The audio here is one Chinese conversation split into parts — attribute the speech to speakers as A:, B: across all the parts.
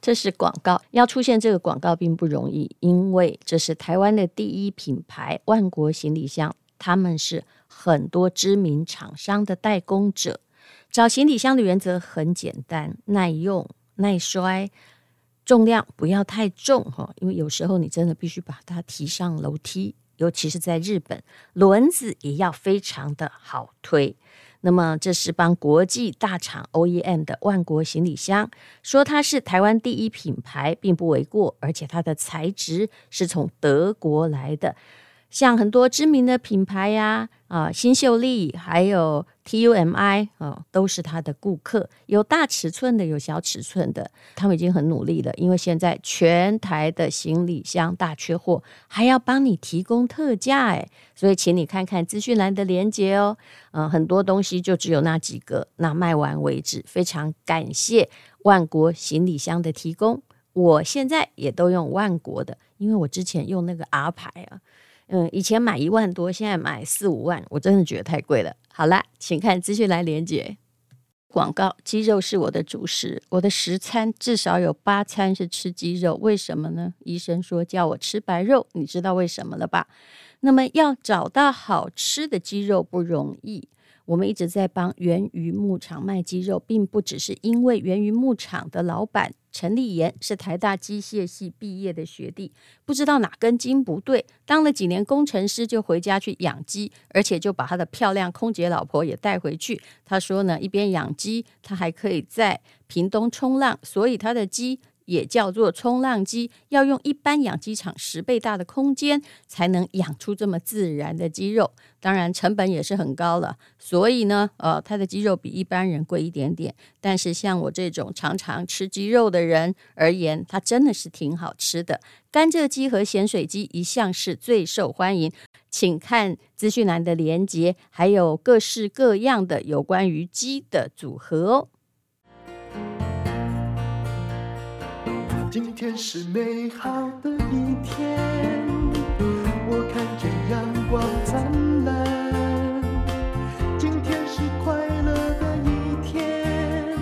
A: 这是广告，要出现这个广告并不容易，因为这是台湾的第一品牌万国行李箱，他们是很多知名厂商的代工者。找行李箱的原则很简单：耐用、耐摔，重量不要太重哈，因为有时候你真的必须把它提上楼梯，尤其是在日本，轮子也要非常的好推。那么这是帮国际大厂 OEM 的万国行李箱，说它是台湾第一品牌，并不为过，而且它的材质是从德国来的。像很多知名的品牌呀，啊，新秀丽，还有 TUMI 啊，都是他的顾客。有大尺寸的，有小尺寸的，他们已经很努力了。因为现在全台的行李箱大缺货，还要帮你提供特价哎，所以请你看看资讯栏的链接哦。嗯，很多东西就只有那几个，那卖完为止。非常感谢万国行李箱的提供，我现在也都用万国的，因为我之前用那个 R 牌啊。嗯，以前买一万多，现在买四五万，我真的觉得太贵了。好啦，请看资讯来连接广告。鸡肉是我的主食，我的十餐至少有八餐是吃鸡肉。为什么呢？医生说叫我吃白肉，你知道为什么了吧？那么要找到好吃的鸡肉不容易。我们一直在帮源于牧场卖鸡肉，并不只是因为源于牧场的老板陈立言是台大机械系毕业的学弟，不知道哪根筋不对，当了几年工程师就回家去养鸡，而且就把他的漂亮空姐老婆也带回去。他说呢，一边养鸡，他还可以在屏东冲浪，所以他的鸡。也叫做冲浪鸡，要用一般养鸡场十倍大的空间才能养出这么自然的鸡肉，当然成本也是很高了。所以呢，呃，它的鸡肉比一般人贵一点点，但是像我这种常常吃鸡肉的人而言，它真的是挺好吃的。甘蔗鸡和咸水鸡一向是最受欢迎，请看资讯栏的连接，还有各式各样的有关于鸡的组合哦。今天是美好的一天，我看见阳光灿烂。今天是快乐的一天，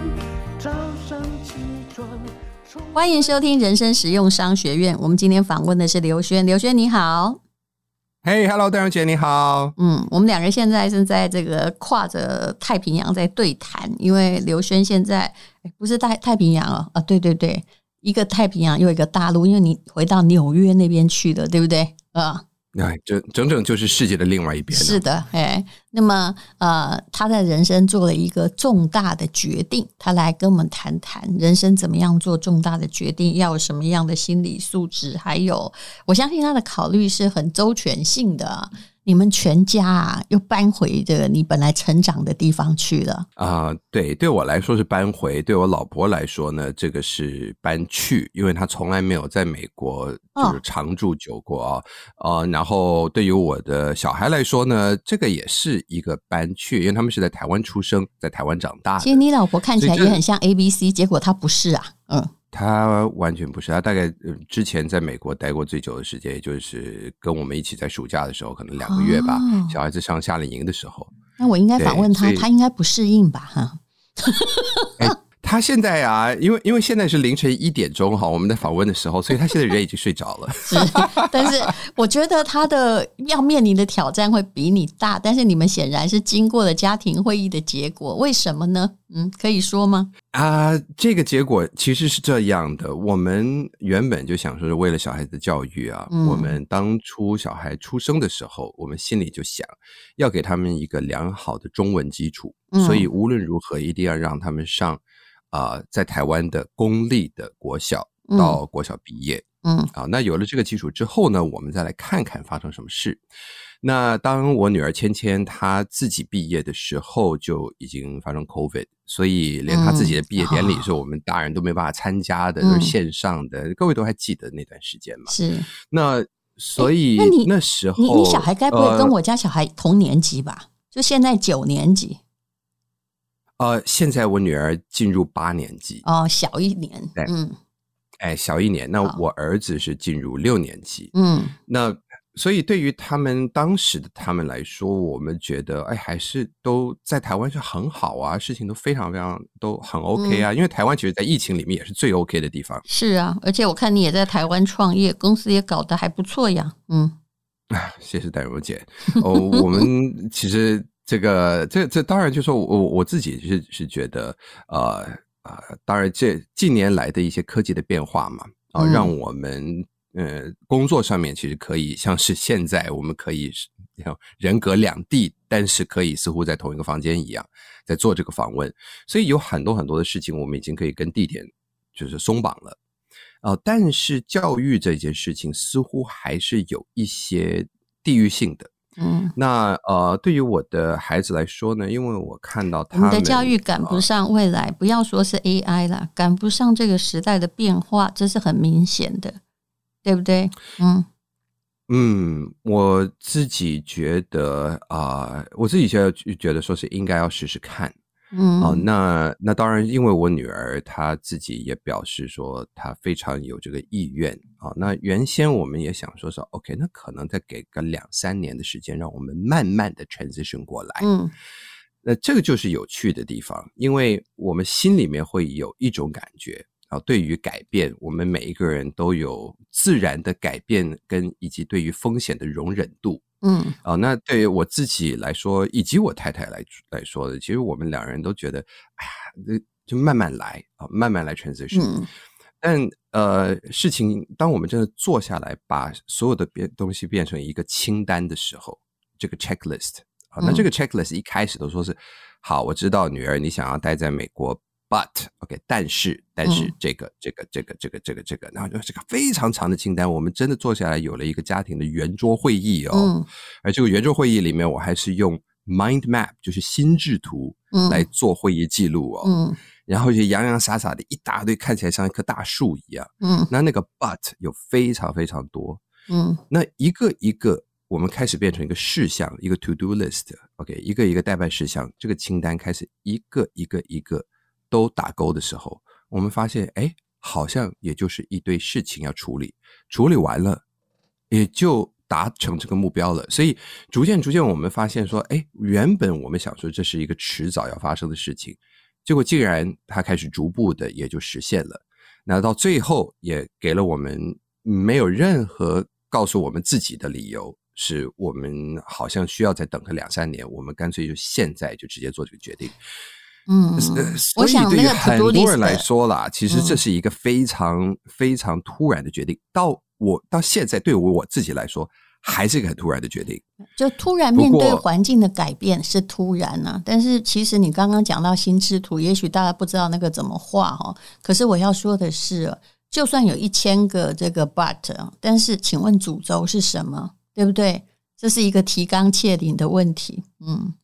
A: 早上起床。欢迎收听人生实用商学院。我们今天访问的是刘轩，刘轩你好。
B: 嘿，Hello，戴荣姐你好。
A: 嗯，我们两个现在正在这个跨着太平洋在对谈，因为刘轩现在不是太太平洋哦，啊，对对对。一个太平洋，又一个大陆，因为你回到纽约那边去的，对不对？啊，
B: 那，整整整就是世界的另外一边。
A: 是的，哎，那么呃，他在人生做了一个重大的决定，他来跟我们谈谈人生怎么样做重大的决定，要有什么样的心理素质，还有，我相信他的考虑是很周全性的。你们全家啊，又搬回这个你本来成长的地方去了
B: 啊？对，对我来说是搬回，对我老婆来说呢，这个是搬去，因为她从来没有在美国就是常住久过啊。呃，然后对于我的小孩来说呢，这个也是一个搬去，因为他们是在台湾出生，在台湾长大。
A: 其实你老婆看起来也很像 ABC，结果她不是啊，嗯。
B: 他完全不是，他大概之前在美国待过最久的时间，也就是跟我们一起在暑假的时候，可能两个月吧。哦、小孩子上夏令营的时候，
A: 那我应该反问他，他应该不适应吧？哈。
B: 他现在啊，因为因为现在是凌晨一点钟哈，我们在访问的时候，所以他现在人已经睡着了。
A: 是，但是我觉得他的要面临的挑战会比你大，但是你们显然是经过了家庭会议的结果，为什么呢？嗯，可以说吗？
B: 啊、呃，这个结果其实是这样的，我们原本就想说是为了小孩子的教育啊，嗯、我们当初小孩出生的时候，我们心里就想要给他们一个良好的中文基础，嗯、所以无论如何一定要让他们上。啊、呃，在台湾的公立的国小到国小毕业，嗯，啊，那有了这个基础之后呢，我们再来看看发生什么事。那当我女儿芊芊她自己毕业的时候，就已经发生 COVID，所以连她自己的毕业典礼是我们大人都没办法参加的，嗯、都是线上的。各位都还记得那段时间吗？
A: 是。
B: 那所以那你那时候，
A: 你你小孩该不会跟我家小孩同年级吧？呃、就现在九年级。
B: 呃，现在我女儿进入八年级
A: 哦，小一年，
B: 对，嗯，哎，小一年。那我儿子是进入六年级，嗯，那所以对于他们当时的他们来说，我们觉得，哎，还是都在台湾是很好啊，事情都非常非常都很 OK 啊。嗯、因为台湾其实，在疫情里面也是最 OK 的地方。
A: 是啊，而且我看你也在台湾创业，公司也搞得还不错呀。嗯，
B: 谢谢戴茹姐。哦，我们其实这个这这当然就是说我我自己是是觉得，呃呃，当然这近年来的一些科技的变化嘛，啊、呃，让我们。呃，工作上面其实可以像是现在我们可以人隔两地，但是可以似乎在同一个房间一样在做这个访问，所以有很多很多的事情我们已经可以跟地点就是松绑了，呃，但是教育这件事情似乎还是有一些地域性的。嗯，那呃，对于我的孩子来说呢，因为我看到他们
A: 的教育赶不上未来，呃，不要说是 AI 了，赶不上这个时代的变化，这是很明显的。对不对？嗯
B: 嗯，我自己觉得啊、呃，我自己觉得觉得说是应该要试试看。嗯，哦，那那当然，因为我女儿她自己也表示说她非常有这个意愿啊、哦。那原先我们也想说说，OK，那可能再给个两三年的时间，让我们慢慢的 transition 过来。嗯，那这个就是有趣的地方，因为我们心里面会有一种感觉。啊，对于改变，我们每一个人都有自然的改变，跟以及对于风险的容忍度。嗯，啊，那对于我自己来说，以及我太太来来说的，其实我们两人都觉得，哎呀，就慢慢来啊，慢慢来 transition。嗯，但呃，事情当我们真的坐下来，把所有的变东西变成一个清单的时候，这个 checklist 啊，那这个 checklist 一开始都说是，好，我知道女儿你想要待在美国。But OK，但是但是这个、嗯、这个这个这个这个这个，然后就这个非常长的清单，我们真的坐下来有了一个家庭的圆桌会议哦。嗯、而这个圆桌会议里面，我还是用 mind map，就是心智图来做会议记录哦。嗯、然后就洋洋洒洒的一大堆，看起来像一棵大树一样。嗯，那那个 but 有非常非常多。嗯，那一个一个，我们开始变成一个事项，一个 to do list。OK，一个一个代办事项，这个清单开始一个一个一个。都打勾的时候，我们发现，哎，好像也就是一堆事情要处理，处理完了，也就达成这个目标了。所以，逐渐逐渐，我们发现说，哎，原本我们想说这是一个迟早要发生的事情，结果竟然它开始逐步的也就实现了。那到最后，也给了我们没有任何告诉我们自己的理由，是我们好像需要再等个两三年，我们干脆就现在就直接做这个决定。
A: 嗯，
B: 所以对于很多人来说啦，其实这是一个非常非常突然的决定。到我到现在，对我我自己来说，还是一个很突然的决定。
A: 就突然面对环境的改变是突然啊，但是其实你刚刚讲到心智图，也许大家不知道那个怎么画哈。可是我要说的是，就算有一千个这个 but，但是请问主轴是什么？对不对？这是一个提纲挈领的问题。嗯。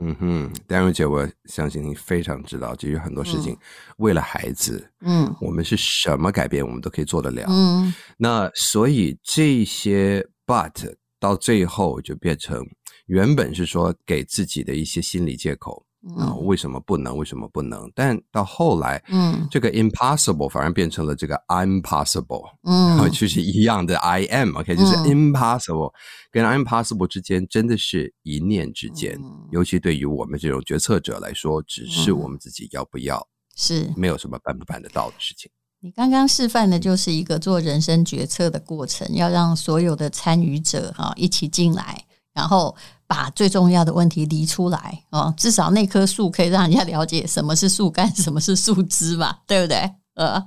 B: 嗯哼，戴茹姐，我相信你非常知道，其实很多事情为了孩子，嗯，我们是什么改变，我们都可以做得了。嗯，那所以这些 but 到最后就变成原本是说给自己的一些心理借口。啊、嗯，为什么不能？为什么不能？但到后来，嗯，这个 impossible 反而变成了这个 I'm possible，嗯，然后就是一样的 I am，OK，、okay? 就是 impossible、嗯、跟 I'm possible 之间真的是一念之间，嗯、尤其对于我们这种决策者来说，只是我们自己要不要，是没有什么办不办得到的事情。
A: 你刚刚示范的就是一个做人生决策的过程，要让所有的参与者哈一起进来，然后。把最重要的问题理出来哦，至少那棵树可以让人家了解什么是树干，什么是树枝吧，对不对？呃，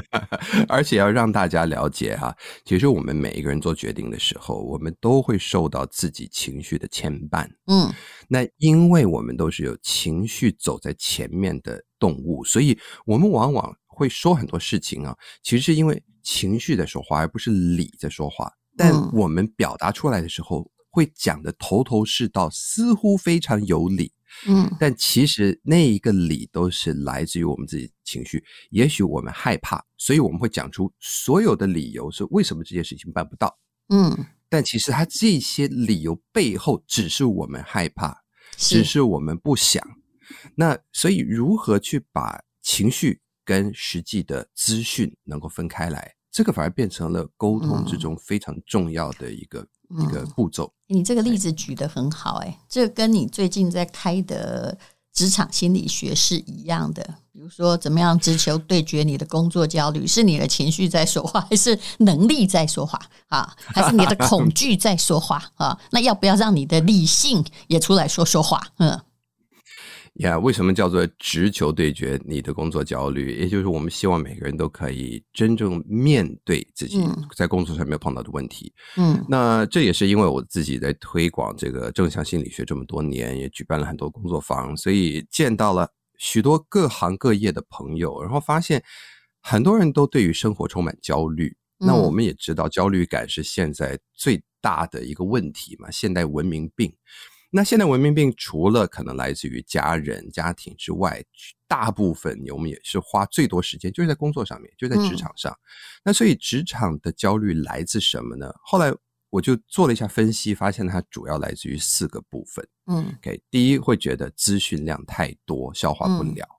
B: 而且要让大家了解哈，其实我们每一个人做决定的时候，我们都会受到自己情绪的牵绊。嗯，那因为我们都是有情绪走在前面的动物，所以我们往往会说很多事情啊，其实是因为情绪在说话，而不是理在说话。但我们表达出来的时候。会讲的头头是道，似乎非常有理，嗯，但其实那一个理都是来自于我们自己情绪。也许我们害怕，所以我们会讲出所有的理由，是为什么这件事情办不到，嗯，但其实他这些理由背后只是我们害怕，只是我们不想。那所以如何去把情绪跟实际的资讯能够分开来？这个反而变成了沟通之中非常重要的一个、嗯、一个步骤。
A: 你这个例子举得很好，哎，这跟你最近在开的职场心理学是一样的。比如说，怎么样直球对决你的工作焦虑？是你的情绪在说话，还是能力在说话啊？还是你的恐 惧在说话啊？那要不要让你的理性也出来说说话？嗯。
B: 呀，yeah, 为什么叫做直球对决你的工作焦虑？也就是我们希望每个人都可以真正面对自己在工作上面碰到的问题。嗯，那这也是因为我自己在推广这个正向心理学这么多年，也举办了很多工作坊，所以见到了许多各行各业的朋友，然后发现很多人都对于生活充满焦虑。嗯，那我们也知道，焦虑感是现在最大的一个问题嘛，现代文明病。那现在文明病除了可能来自于家人、家庭之外，大部分我们也是花最多时间就是在工作上面，就在职场上。嗯、那所以职场的焦虑来自什么呢？后来我就做了一下分析，发现它主要来自于四个部分。嗯，OK，第一会觉得资讯量太多，消化不了；嗯、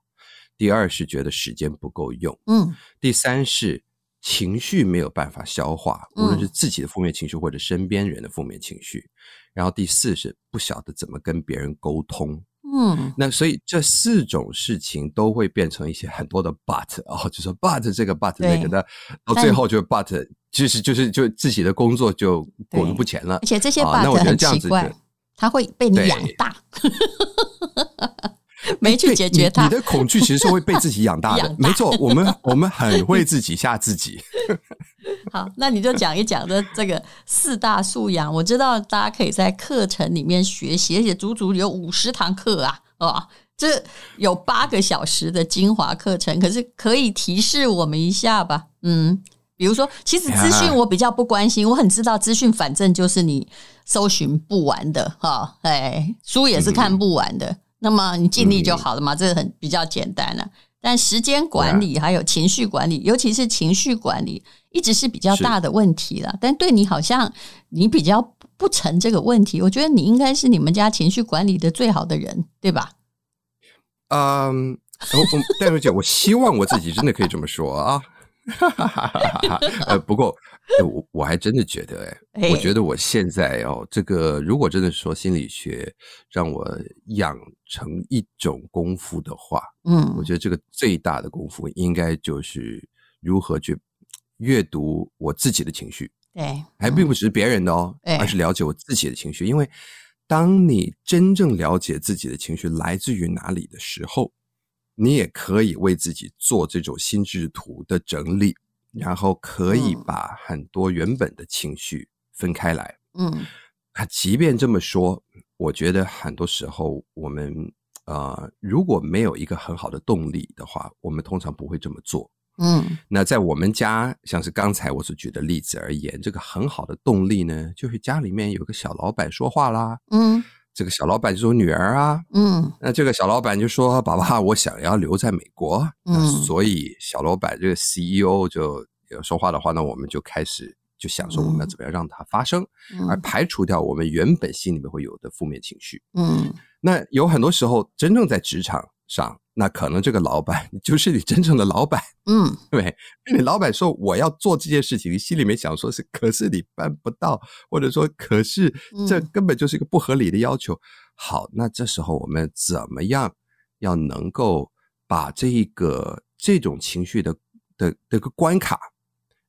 B: 第二是觉得时间不够用；嗯，第三是情绪没有办法消化，无论是自己的负面情绪或者身边人的负面情绪。然后第四是不晓得怎么跟别人沟通，嗯，那所以这四种事情都会变成一些很多的 but 哦，就说 but 这个 but 那个的，到最后就 but 就是就是就自己的工作就裹足不前了。
A: 而且这些 but 很奇怪，他会被你养大，没去解决它。
B: 你的恐惧其实是会被自己养大的，没错，我们我们很会自己吓自己。
A: 好，那你就讲一讲这这个四大素养。我知道大家可以在课程里面学习，而且足足有五十堂课啊，哦，这有八个小时的精华课程。可是可以提示我们一下吧？嗯，比如说，其实资讯我比较不关心，我很知道资讯，反正就是你搜寻不完的哈，哎，书也是看不完的。那么你尽力就好了嘛，这个很比较简单了。但时间管理还有情绪管理，尤其是情绪管理。一直是比较大的问题了，但对你好像你比较不成这个问题。我觉得你应该是你们家情绪管理的最好的人，对吧？
B: 嗯，我我戴茹姐，我希望我自己真的可以这么说啊。呃，不过我我还真的觉得，哎，我觉得我现在哦，这个如果真的说心理学让我养成一种功夫的话，嗯，我觉得这个最大的功夫应该就是如何去。阅读我自己的情绪，对，还并不只是别人的哦，对而是了解我自己的情绪。因为当你真正了解自己的情绪来自于哪里的时候，你也可以为自己做这种心智图的整理，然后可以把很多原本的情绪分开来。嗯，啊，即便这么说，我觉得很多时候我们呃，如果没有一个很好的动力的话，我们通常不会这么做。嗯，那在我们家，像是刚才我所举的例子而言，这个很好的动力呢，就是家里面有个小老板说话啦。嗯，这个小老板就是我女儿啊。嗯，那这个小老板就说：“爸爸，我想要留在美国。”嗯，所以小老板这个 CEO 就有说话的话，那我们就开始就想说，我们要怎么样让它发生，嗯，而排除掉我们原本心里面会有的负面情绪。嗯，那有很多时候，真正在职场上。那可能这个老板 就是你真正的老板，嗯，对，你老板说我要做这件事情，你心里面想说是，可是你办不到，或者说可是这根本就是一个不合理的要求。嗯、好，那这时候我们怎么样要能够把这个这种情绪的的这个关卡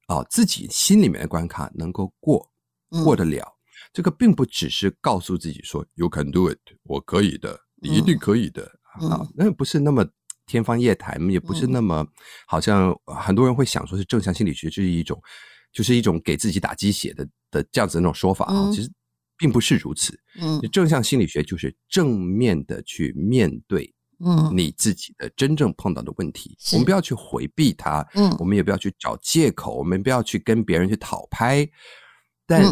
B: 啊，自己心里面的关卡能够过过得了？嗯、这个并不只是告诉自己说 “You can do it”，我可以的，你一定可以的。嗯啊，那不是那么天方夜谭，也不是那么好像很多人会想说是正向心理学就是一种，就是一种给自己打鸡血的的这样子的那种说法啊，其实并不是如此。嗯，正向心理学就是正面的去面对，嗯，你自己的真正碰到的问题，我们不要去回避它，嗯，我们也不要去找借口，我们不要去跟别人去讨拍，但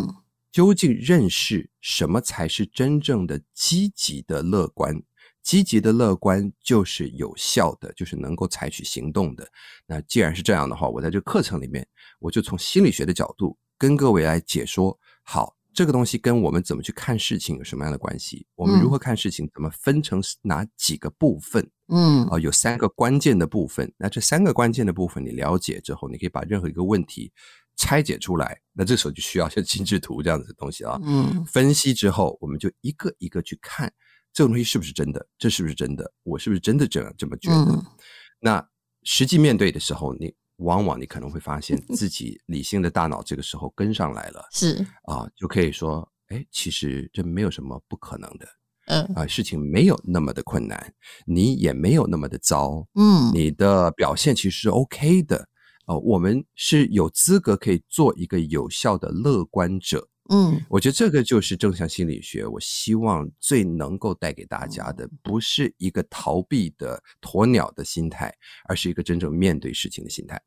B: 究竟认识什么才是真正的积极的乐观？积极的乐观就是有效的，就是能够采取行动的。那既然是这样的话，我在这个课程里面，我就从心理学的角度跟各位来解说。好，这个东西跟我们怎么去看事情有什么样的关系？我们如何看事情？怎么分成哪几个部分？嗯，啊、呃，有三个关键的部分。那这三个关键的部分你了解之后，你可以把任何一个问题拆解出来。那这时候就需要像 心智图这样子的东西啊。嗯，分析之后，我们就一个一个去看这个东西是不是真的？这是不是真的？我是不是真的这样这么觉得？嗯、那实际面对的时候，你。往往你可能会发现 自己理性的大脑这个时候跟上来了，是。啊，就可以说，哎，其实这没有什么不可能的，嗯。啊，事情没有那么的困难，你也没有那么的糟，嗯，你的表现其实是 OK 的，哦，我们是有资格可以做一个有效的乐观者。嗯，我觉得这个就是正向心理学。我希望最能够带给大家的，不是一个逃避的鸵鸟的心态，而是一个真正面对事情的心态。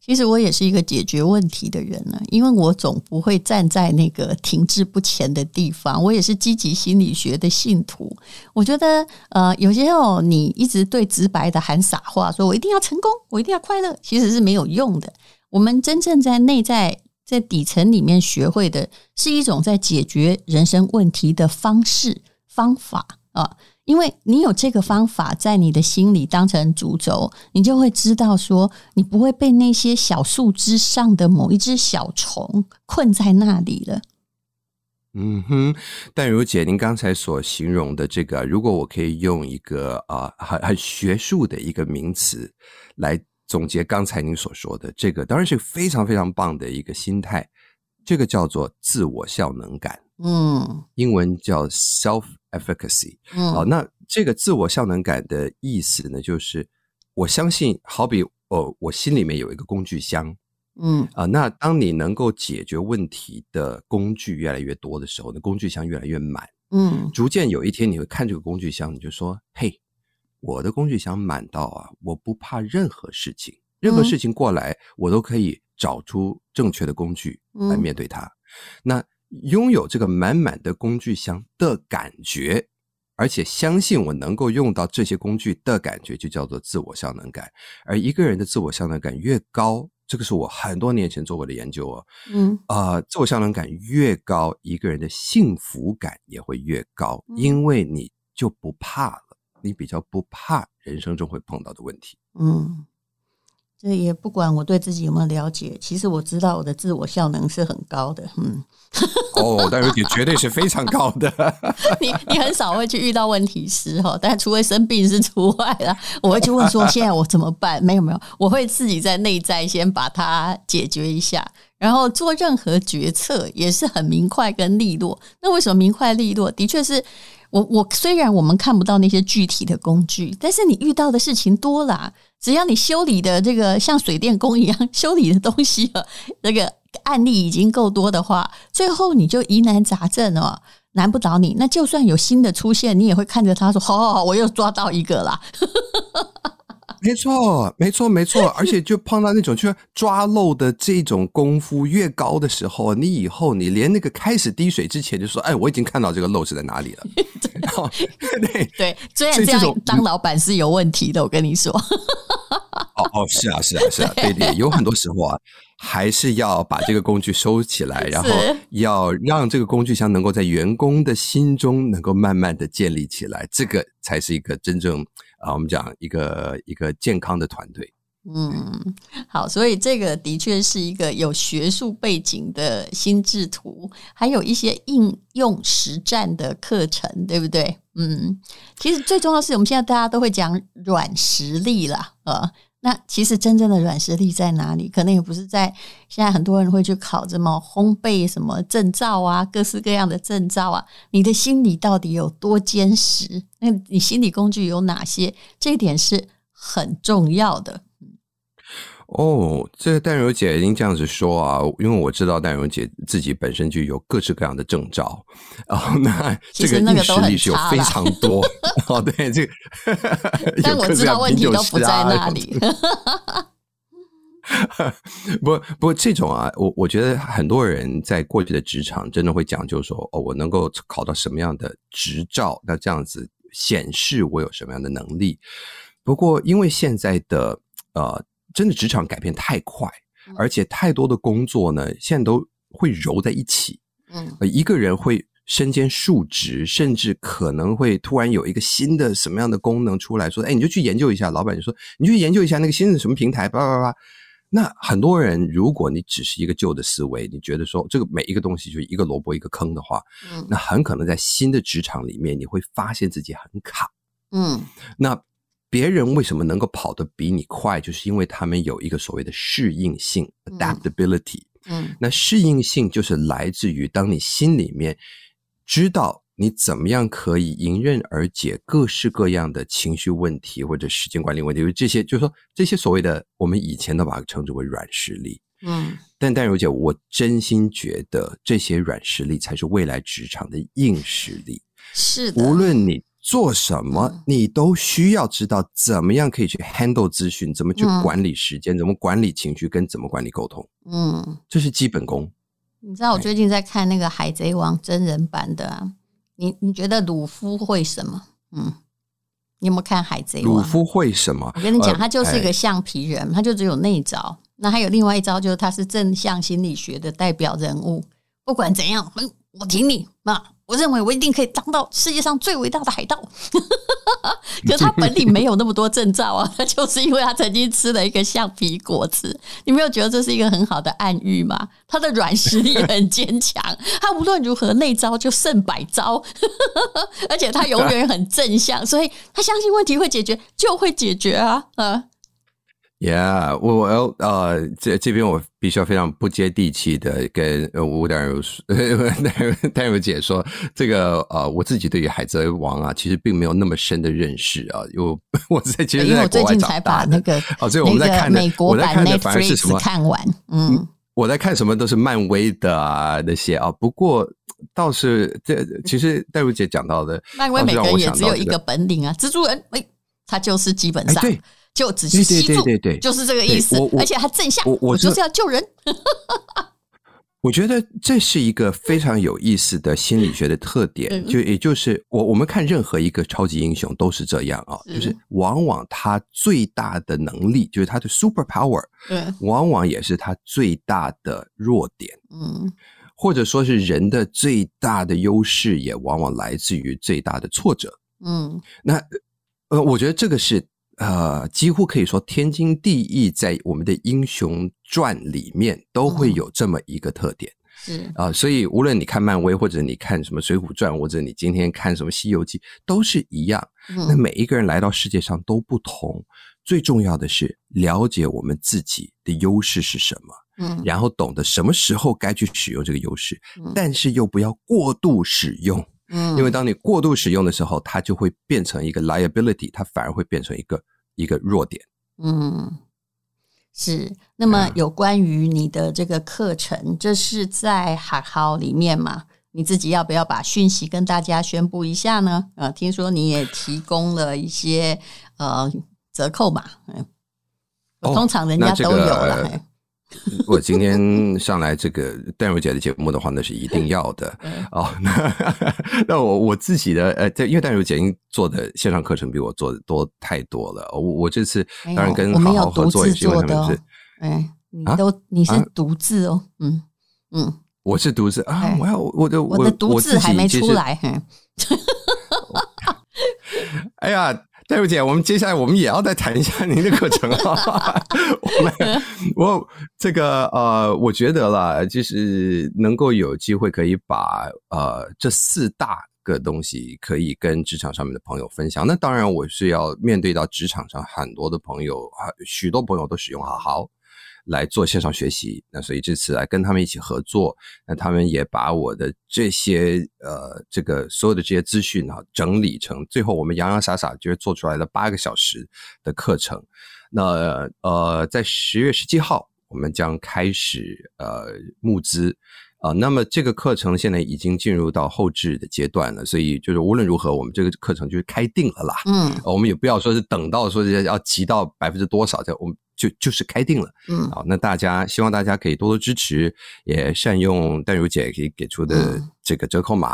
A: 其实我也是一个解决问题的人呢，因为我总不会站在那个停滞不前的地方。我也是积极心理学的信徒。我觉得，呃，有些时候你一直对直白的喊傻话，说我一定要成功，我一定要快乐，其实是没有用的。我们真正在内在。在底层里面学会的是一种在解决人生问题的方式方法啊，因为你有这个方法在你的心里当成主轴，你就会知道说，你不会被那些小树枝上的某一只小虫困在那里了。
B: 嗯哼，但如姐，您刚才所形容的这个，如果我可以用一个啊很很学术的一个名词来。总结刚才您所说的这个，当然是非常非常棒的一个心态。这个叫做自我效能感，嗯，英文叫 self-efficacy。嗯，好，那这个自我效能感的意思呢，就是我相信，好比哦，我心里面有一个工具箱，嗯啊，那当你能够解决问题的工具越来越多的时候，那工具箱越来越满，嗯，逐渐有一天你会看这个工具箱，你就说，嘿。我的工具箱满到啊，我不怕任何事情，任何事情过来，我都可以找出正确的工具来面对它。那拥有这个满满的工具箱的感觉，而且相信我能够用到这些工具的感觉，就叫做自我效能感。而一个人的自我效能感越高，这个是我很多年前做过的研究哦。嗯，啊，自我效能感越高，一个人的幸福感也会越高，因为你就不怕了。你比较不怕人生中会碰到的问题，
A: 嗯，这也不管我对自己有没有了解，其实我知道我的自我效能是很高的，嗯，
B: 哦，但是也绝对是非常高的。
A: 你你很少会去遇到问题时哈，但除非生病是除外了。我会去问说，现在我怎么办？没有没有，我会自己在内在先把它解决一下，然后做任何决策也是很明快跟利落。那为什么明快利落？的确是。我我虽然我们看不到那些具体的工具，但是你遇到的事情多了，只要你修理的这个像水电工一样修理的东西，这个案例已经够多的话，最后你就疑难杂症哦，难不倒你。那就算有新的出现，你也会看着他说：“好好好，我又抓到一个啦。”
B: 没错，没错，没错，而且就碰到那种就抓漏的这种功夫越高的时候，你以后你连那个开始滴水之前就说：“哎，我已经看到这个漏是在哪里了。
A: 对”对对，虽然这样当老板是有问题的，我跟你说。
B: 哦哦，是啊，是啊，是啊，对对，有很多时候啊，还是要把这个工具收起来，然后要让这个工具箱能够在员工的心中能够慢慢的建立起来，这个才是一个真正。啊，我们讲一个一个健康的团队。
A: 嗯，好，所以这个的确是一个有学术背景的心智图，还有一些应用实战的课程，对不对？嗯，其实最重要的是，我们现在大家都会讲软实力啦。呃。那其实真正的软实力在哪里？可能也不是在现在很多人会去考什么烘焙什么证照啊，各式各样的证照啊。你的心理到底有多坚实？那你心理工具有哪些？这一点是很重要的。
B: 哦，这个淡如姐您这样子说啊，因为我知道淡如姐自己本身就有各式各样的证照，哦，那 这个硬实力是有非常多。哦，对，这个，
A: 但 我知道问题都不在那里。
B: 不不，这种啊，我我觉得很多人在过去的职场真的会讲究说，哦，我能够考到什么样的执照，那这样子显示我有什么样的能力。不过，因为现在的呃。真的职场改变太快，而且太多的工作呢，现在都会揉在一起。
A: 嗯，
B: 一个人会身兼数职，甚至可能会突然有一个新的什么样的功能出来说，哎，你就去研究一下。老板就说，你去研究一下那个新的什么平台，叭叭叭。那很多人，如果你只是一个旧的思维，你觉得说这个每一个东西就是一个萝卜一个坑的话，嗯，那很可能在新的职场里面，你会发现自己很卡。
A: 嗯，
B: 那别人为什么能够跑得比你快？就是因为他们有一个所谓的适应性 （adaptability）。
A: 嗯，
B: 那适应性就是来自于当你心里面知道。你怎么样可以迎刃而解各式各样的情绪问题或者时间管理问题？因为这些，就是说这些所谓的，我们以前都把它称之为软实力。
A: 嗯，
B: 但但如姐，我真心觉得这些软实力才是未来职场的硬实力。
A: 是的，
B: 无论你做什么，你都需要知道怎么样可以去 handle 资讯，怎么去管理时间，怎么管理情绪，跟怎么管理沟通。
A: 嗯，
B: 这是基本功。
A: 你知道我最近在看那个《海贼王》真人版的啊。你你觉得鲁夫会什么？嗯，你有没有看《海贼王》？
B: 鲁夫会什么？
A: 我跟你讲，他就是一个橡皮人，他就只有那一招。那还有另外一招，就是他是正向心理学的代表人物。不管怎样，嗯，我挺你啊。我认为我一定可以当到世界上最伟大的海盗，可是他本领没有那么多证照啊，他 就是因为他曾经吃了一个橡皮果子。你没有觉得这是一个很好的暗喻吗？他的软实力很坚强，他无论如何那招就胜百招，而且他永远很正向，所以他相信问题会解决就会解决啊，啊。
B: Yeah，我我要呃，这这边我必须要非常不接地气的跟吴淡如 淡淡如姐说，这个呃，我自己对于海贼王啊，其实并没有那么深的认识啊，因为我 在其实在国外长大的。哦，所以我们在看的，
A: 美国版
B: 我在看的反而是什么？
A: 看完，嗯，
B: 我在看什么都是漫威的啊那些啊。不过倒是这其实淡如姐讲到的，
A: 漫威每个人也只有一个本领啊，蜘蛛人，哎，他就是基本上。就只是吸住，对对对对，就是这个意思。而且还正向，我，我，我就是要救人。
B: 我觉得这是一个非常有意思的心理学的特点，就也就是我我们看任何一个超级英雄都是这样啊，就是往往他最大的能力就是他的 super power，往往也是他最大的弱点。
A: 嗯，
B: 或者说是人的最大的优势，也往往来自于最大的挫折。
A: 嗯，
B: 那呃，我觉得这个是。呃，几乎可以说天经地义，在我们的英雄传里面都会有这么一个特点。
A: 是
B: 啊、呃，所以无论你看漫威，或者你看什么《水浒传》，或者你今天看什么《西游记》，都是一样。那每一个人来到世界上都不同，最重要的是了解我们自己的优势是什么，
A: 嗯，
B: 然后懂得什么时候该去使用这个优势，但是又不要过度使用。
A: 嗯，
B: 因为当你过度使用的时候，它就会变成一个 liability，它反而会变成一个一个弱点。
A: 嗯，是。那么有关于你的这个课程，嗯、这是在海豪里面嘛？你自己要不要把讯息跟大家宣布一下呢？呃，听说你也提供了一些呃折扣嘛？嗯，通常人家都有了。
B: 我今天上来这个淡如姐的节目的话，那是一定要的哦。那那我我自己的呃，因为淡如姐做的线上课程比我做的多太多了。我我这次当然跟好好合作也是因为他们是，
A: 哎，你都你是独自哦，嗯嗯，
B: 我是独自啊，我要我的
A: 我的独自还没出来，
B: 哎呀。戴茹姐，我们接下来我们也要再谈一下您的课程啊。我们我这个呃，我觉得啦，就是能够有机会可以把呃这四大个东西可以跟职场上面的朋友分享。那当然，我是要面对到职场上很多的朋友啊，许多朋友都使用好好。来做线上学习，那所以这次来跟他们一起合作，那他们也把我的这些呃这个所有的这些资讯啊整理成，最后我们洋洋洒洒就是做出来了八个小时的课程。那呃在十月十七号，我们将开始呃募资啊、呃，那么这个课程现在已经进入到后置的阶段了，所以就是无论如何，我们这个课程就是开定了啦。
A: 嗯，
B: 我们也不要说是等到说要要急到百分之多少，这我们。就就是开定了，
A: 嗯，
B: 好，那大家希望大家可以多多支持，也善用淡如姐可以给出的这个折扣码，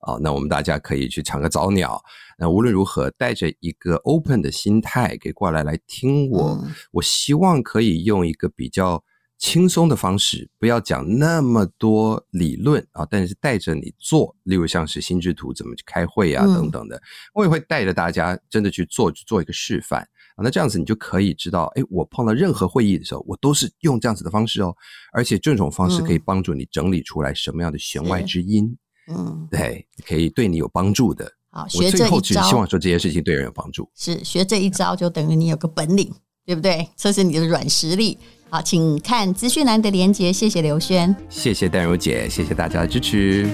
B: 啊、嗯，那我们大家可以去抢个早鸟。那无论如何，带着一个 open 的心态，给过来来听我，嗯、我希望可以用一个比较轻松的方式，不要讲那么多理论啊，但是带着你做，例如像是心智图怎么去开会啊等等的，嗯、我也会带着大家真的去做，去做一个示范啊。那这样子你就可以知道，哎，我碰到任何会议的时候，我都是用这样子的方式哦，而且这种方式可以帮助你整理出来什么样的弦外之音，嗯，对，可以对你有帮助的。
A: 好，学这一招，我最后只希
B: 望说这件事情对人有帮助。
A: 是学这一招，就等于你有个本领，对不对？这是你的软实力。好，请看资讯栏的连接。谢谢刘轩，
B: 谢谢淡如姐，谢谢大家的支持。